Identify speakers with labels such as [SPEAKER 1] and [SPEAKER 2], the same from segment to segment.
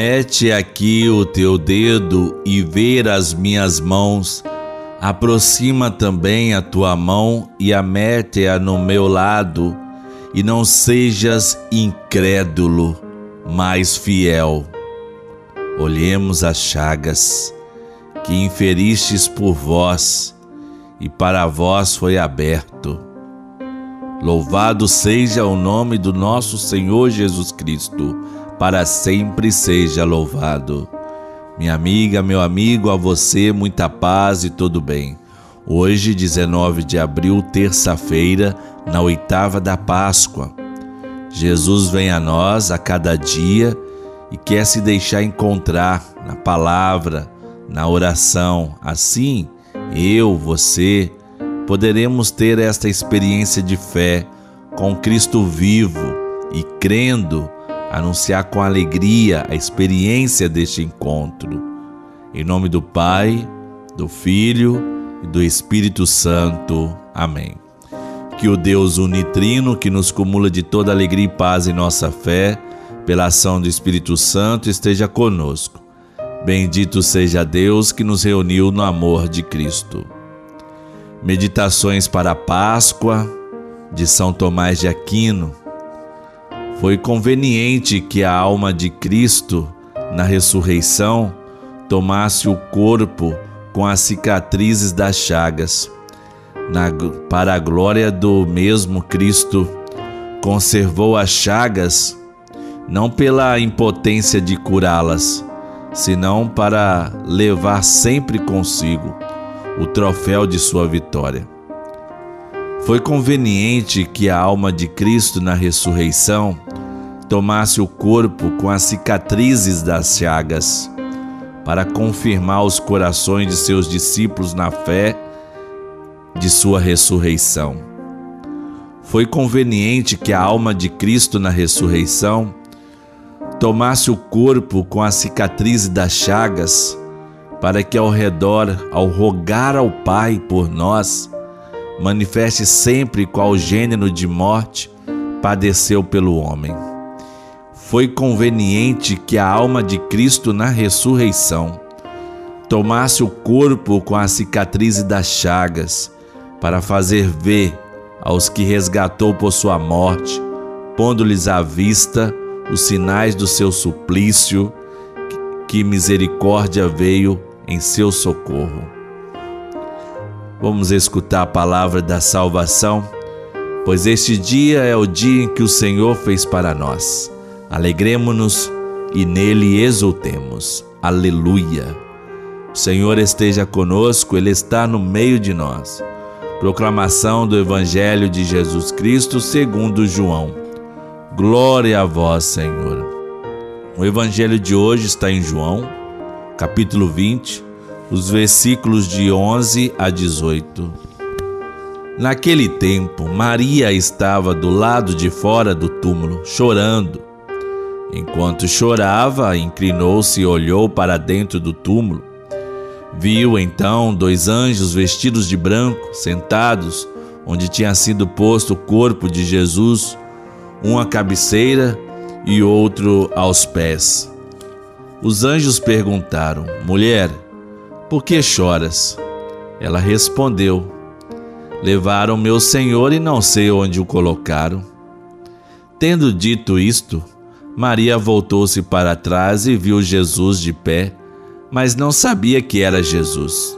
[SPEAKER 1] Mete aqui o teu dedo e ver as minhas mãos. Aproxima também a tua mão e a mete-a no meu lado, e não sejas incrédulo, mas fiel. Olhemos as chagas que inferistes por vós, e para vós foi aberto. Louvado seja o nome do nosso Senhor Jesus Cristo para sempre seja louvado. Minha amiga, meu amigo, a você muita paz e todo bem. Hoje, 19 de abril, terça-feira, na oitava da Páscoa. Jesus vem a nós a cada dia e quer se deixar encontrar na palavra, na oração. Assim, eu, você, poderemos ter esta experiência de fé com Cristo vivo e crendo anunciar com alegria a experiência deste encontro. Em nome do Pai, do Filho e do Espírito Santo. Amém. Que o Deus unitrino, que nos cumula de toda alegria e paz em nossa fé, pela ação do Espírito Santo, esteja conosco. Bendito seja Deus que nos reuniu no amor de Cristo. Meditações para a Páscoa de São Tomás de Aquino foi conveniente que a alma de Cristo, na ressurreição, tomasse o corpo com as cicatrizes das chagas. Na, para a glória do mesmo Cristo, conservou as chagas não pela impotência de curá-las, senão para levar sempre consigo o troféu de sua vitória. Foi conveniente que a alma de Cristo na ressurreição tomasse o corpo com as cicatrizes das chagas, para confirmar os corações de seus discípulos na fé de sua ressurreição. Foi conveniente que a alma de Cristo na ressurreição tomasse o corpo com as cicatrizes das chagas, para que ao redor, ao rogar ao Pai por nós, manifeste sempre qual gênero de morte padeceu pelo homem. Foi conveniente que a alma de Cristo na ressurreição tomasse o corpo com a cicatriz das chagas, para fazer ver aos que resgatou por sua morte, pondo-lhes à vista os sinais do seu suplício, que misericórdia veio em seu socorro. Vamos escutar a palavra da salvação, pois este dia é o dia em que o Senhor fez para nós. Alegremos-nos e nele exultemos. Aleluia. O Senhor esteja conosco, Ele está no meio de nós. Proclamação do Evangelho de Jesus Cristo segundo João. Glória a vós, Senhor. O Evangelho de hoje está em João, capítulo 20, os versículos de 11 a 18. Naquele tempo, Maria estava do lado de fora do túmulo, chorando. Enquanto chorava, inclinou-se e olhou para dentro do túmulo. Viu então dois anjos vestidos de branco, sentados onde tinha sido posto o corpo de Jesus, um à cabeceira e outro aos pés. Os anjos perguntaram: Mulher, por que choras? Ela respondeu: Levaram meu senhor e não sei onde o colocaram. Tendo dito isto, Maria voltou-se para trás e viu Jesus de pé, mas não sabia que era Jesus.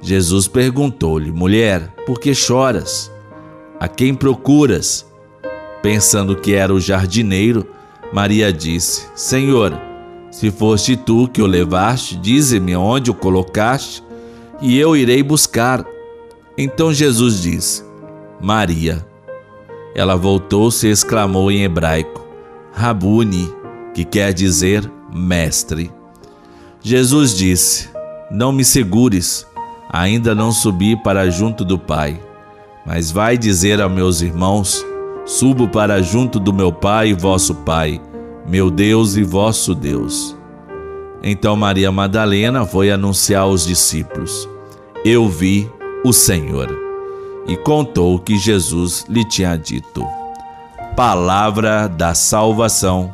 [SPEAKER 1] Jesus perguntou-lhe: Mulher, por que choras? A quem procuras? Pensando que era o jardineiro, Maria disse: Senhor, se foste tu que o levaste, dize-me onde o colocaste, e eu irei buscar. Então Jesus disse: Maria. Ela voltou-se e exclamou em hebraico: Rabuni, que quer dizer mestre. Jesus disse: Não me segures, ainda não subi para junto do Pai, mas vai dizer a meus irmãos: Subo para junto do meu Pai e vosso Pai meu Deus e vosso Deus. Então Maria Madalena foi anunciar aos discípulos: Eu vi o Senhor. E contou o que Jesus lhe tinha dito. Palavra da salvação.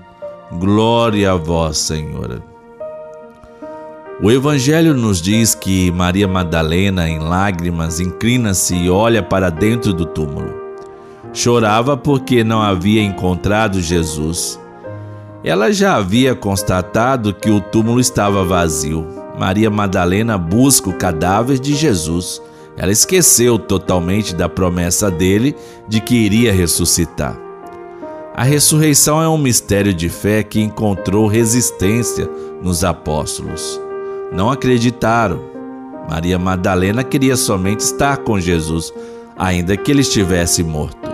[SPEAKER 1] Glória a vós, Senhor. O Evangelho nos diz que Maria Madalena, em lágrimas, inclina-se e olha para dentro do túmulo. Chorava porque não havia encontrado Jesus. Ela já havia constatado que o túmulo estava vazio. Maria Madalena busca o cadáver de Jesus. Ela esqueceu totalmente da promessa dele de que iria ressuscitar. A ressurreição é um mistério de fé que encontrou resistência nos apóstolos não acreditaram. Maria Madalena queria somente estar com Jesus, ainda que ele estivesse morto.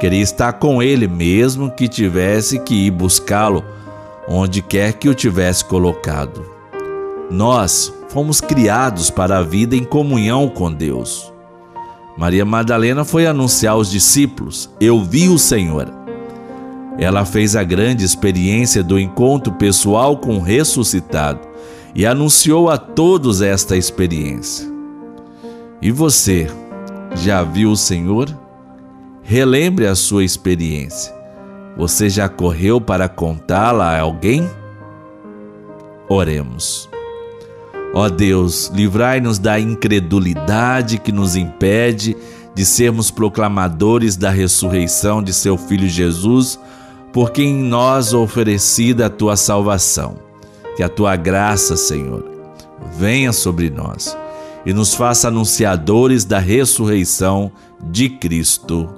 [SPEAKER 1] Queria estar com ele, mesmo que tivesse que ir buscá-lo onde quer que o tivesse colocado. Nós fomos criados para a vida em comunhão com Deus. Maria Madalena foi anunciar aos discípulos: Eu vi o Senhor. Ela fez a grande experiência do encontro pessoal com o ressuscitado e anunciou a todos esta experiência. E você, já viu o Senhor? Relembre a sua experiência. Você já correu para contá-la a alguém? Oremos. Ó Deus, livrai-nos da incredulidade que nos impede de sermos proclamadores da ressurreição de seu Filho Jesus, por quem nós oferecida a tua salvação. Que a tua graça, Senhor, venha sobre nós e nos faça anunciadores da ressurreição de Cristo.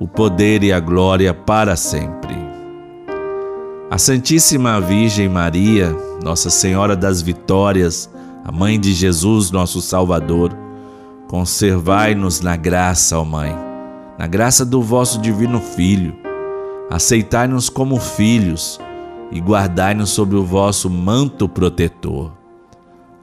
[SPEAKER 1] o poder e a glória para sempre. A Santíssima Virgem Maria, Nossa Senhora das Vitórias, a Mãe de Jesus, nosso Salvador, conservai-nos na graça, ó Mãe, na graça do vosso Divino Filho. Aceitai-nos como filhos e guardai-nos sob o vosso manto protetor.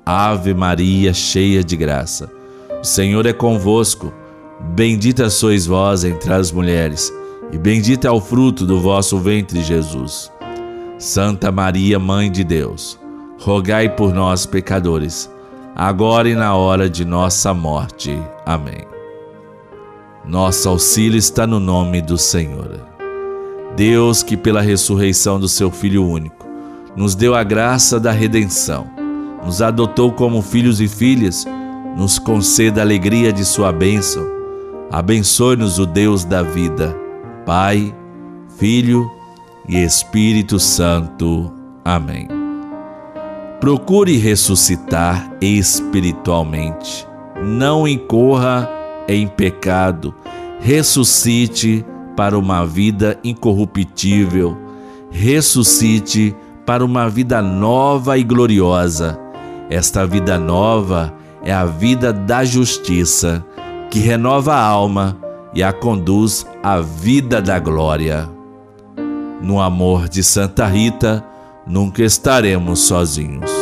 [SPEAKER 1] Ave Maria, cheia de graça, o Senhor é convosco. Bendita sois vós entre as mulheres, e bendito é o fruto do vosso ventre, Jesus. Santa Maria, Mãe de Deus, rogai por nós, pecadores, agora e na hora de nossa morte. Amém. Nosso auxílio está no nome do Senhor. Deus, que pela ressurreição do seu Filho único, nos deu a graça da redenção, nos adotou como filhos e filhas, nos conceda a alegria de sua bênção. Abençoe-nos o Deus da vida, Pai, Filho e Espírito Santo. Amém. Procure ressuscitar espiritualmente. Não incorra em pecado. Ressuscite para uma vida incorruptível, ressuscite para uma vida nova e gloriosa. Esta vida nova é a vida da justiça, que renova a alma e a conduz à vida da glória. No amor de Santa Rita, nunca estaremos sozinhos.